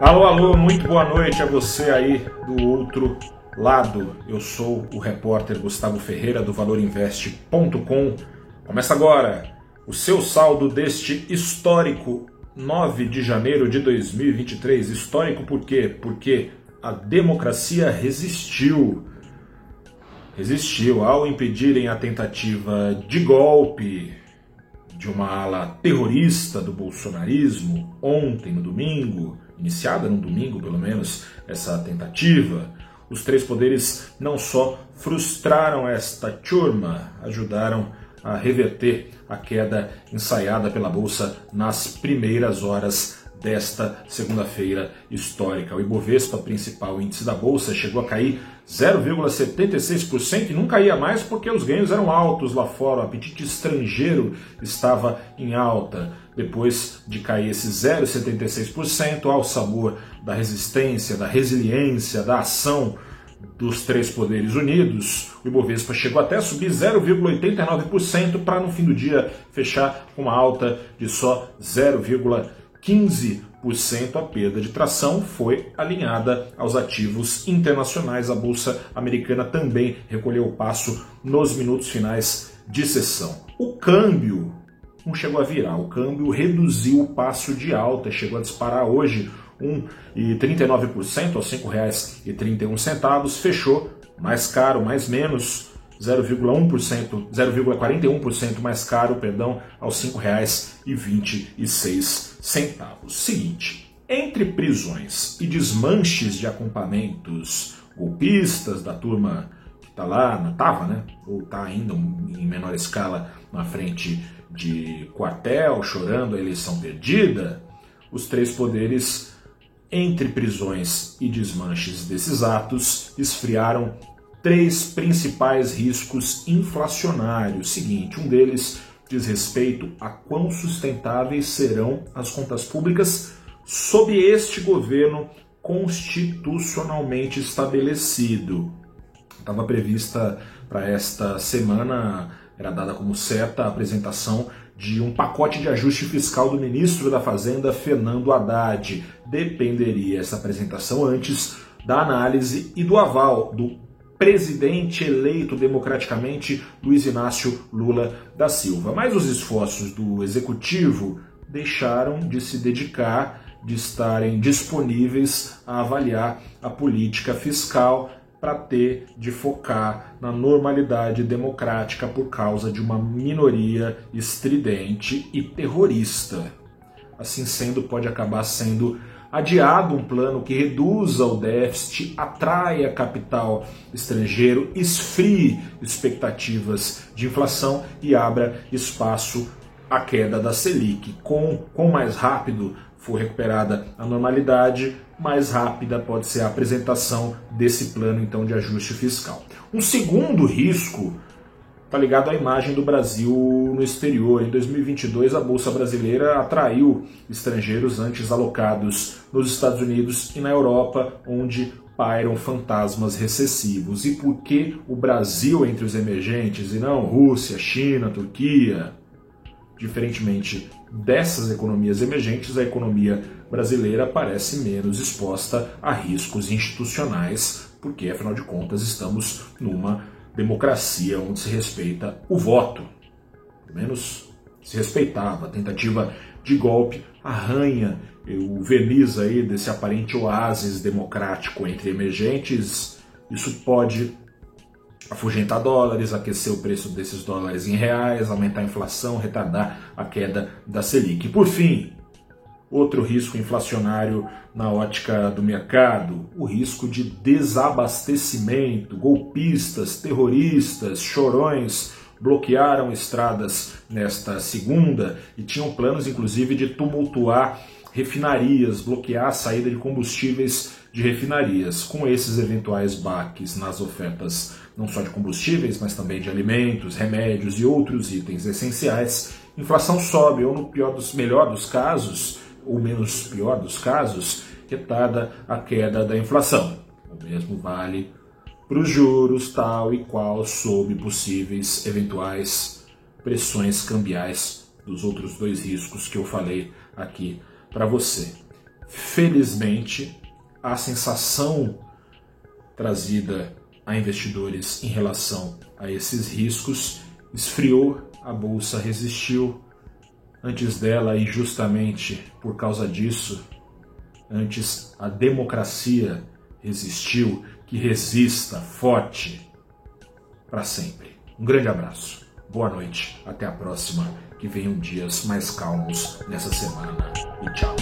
Alô, alô, muito boa noite a você aí do outro lado. Eu sou o repórter Gustavo Ferreira do ValorInvest.com. Começa agora o seu saldo deste histórico 9 de janeiro de 2023. Histórico por quê? Porque a democracia resistiu. Resistiu ao impedirem a tentativa de golpe de uma ala terrorista do bolsonarismo ontem, no domingo, iniciada no domingo pelo menos, essa tentativa. Os três poderes não só frustraram esta turma, ajudaram a reverter a queda ensaiada pela Bolsa nas primeiras horas desta segunda-feira histórica. O Ibovespa, principal índice da Bolsa, chegou a cair 0,76% e não caía mais porque os ganhos eram altos lá fora, o apetite estrangeiro estava em alta. Depois de cair esse 0,76%, ao sabor da resistência, da resiliência, da ação dos três poderes unidos, o Ibovespa chegou até a subir 0,89% para no fim do dia fechar com uma alta de só 0,15%. A perda de tração foi alinhada aos ativos internacionais. A bolsa americana também recolheu o passo nos minutos finais de sessão. O câmbio não chegou a virar, o câmbio reduziu o passo de alta, chegou a disparar hoje 1,39% aos R$ 5,31, fechou mais caro, mais menos 0,1%, 0,41% mais caro, perdão, aos R$ 5,26. Seguinte, entre prisões e desmanches de acampamentos golpistas da turma que está lá, estava, né, ou está ainda em menor escala na frente de quartel, chorando a eleição perdida, os três poderes entre prisões e desmanches desses atos, esfriaram três principais riscos inflacionários. Seguinte, um deles diz respeito a quão sustentáveis serão as contas públicas sob este governo constitucionalmente estabelecido. Estava prevista para esta semana, era dada como certa a apresentação de um pacote de ajuste fiscal do ministro da Fazenda, Fernando Haddad. Dependeria essa apresentação antes da análise e do aval do presidente eleito democraticamente, Luiz Inácio Lula da Silva. Mas os esforços do executivo deixaram de se dedicar, de estarem disponíveis a avaliar a política fiscal para ter de focar na normalidade democrática por causa de uma minoria estridente e terrorista. Assim sendo, pode acabar sendo adiado um plano que reduza o déficit, atraia capital estrangeiro, esfrie expectativas de inflação e abra espaço à queda da Selic. Com, com mais rápido for recuperada a normalidade, mais rápida pode ser a apresentação desse plano então de ajuste fiscal. Um segundo risco está ligado à imagem do Brasil no exterior. Em 2022, a bolsa brasileira atraiu estrangeiros antes alocados nos Estados Unidos e na Europa, onde pairam fantasmas recessivos. E por que o Brasil entre os emergentes e não Rússia, China, Turquia? Diferentemente dessas economias emergentes, a economia brasileira parece menos exposta a riscos institucionais, porque afinal de contas estamos numa democracia onde se respeita o voto. Pelo menos se respeitava. A tentativa de golpe arranha o verniz aí desse aparente oásis democrático entre emergentes. Isso pode afugentar dólares, aquecer o preço desses dólares em reais, aumentar a inflação, retardar a queda da Selic. Por fim, outro risco inflacionário na ótica do mercado, o risco de desabastecimento. Golpistas, terroristas, chorões bloquearam estradas nesta segunda e tinham planos, inclusive, de tumultuar refinarias, bloquear a saída de combustíveis de refinarias. Com esses eventuais baques nas ofertas não só de combustíveis, mas também de alimentos, remédios e outros itens essenciais, inflação sobe, ou no pior dos, melhor dos casos, ou menos pior dos casos, retarda a queda da inflação. O mesmo vale para os juros, tal e qual, sob possíveis eventuais pressões cambiais dos outros dois riscos que eu falei aqui para você. Felizmente, a sensação trazida a investidores em relação a esses riscos esfriou, a bolsa resistiu. Antes dela, e justamente por causa disso, antes a democracia resistiu, que resista forte para sempre. Um grande abraço, boa noite, até a próxima, que venham dias mais calmos nessa semana e tchau.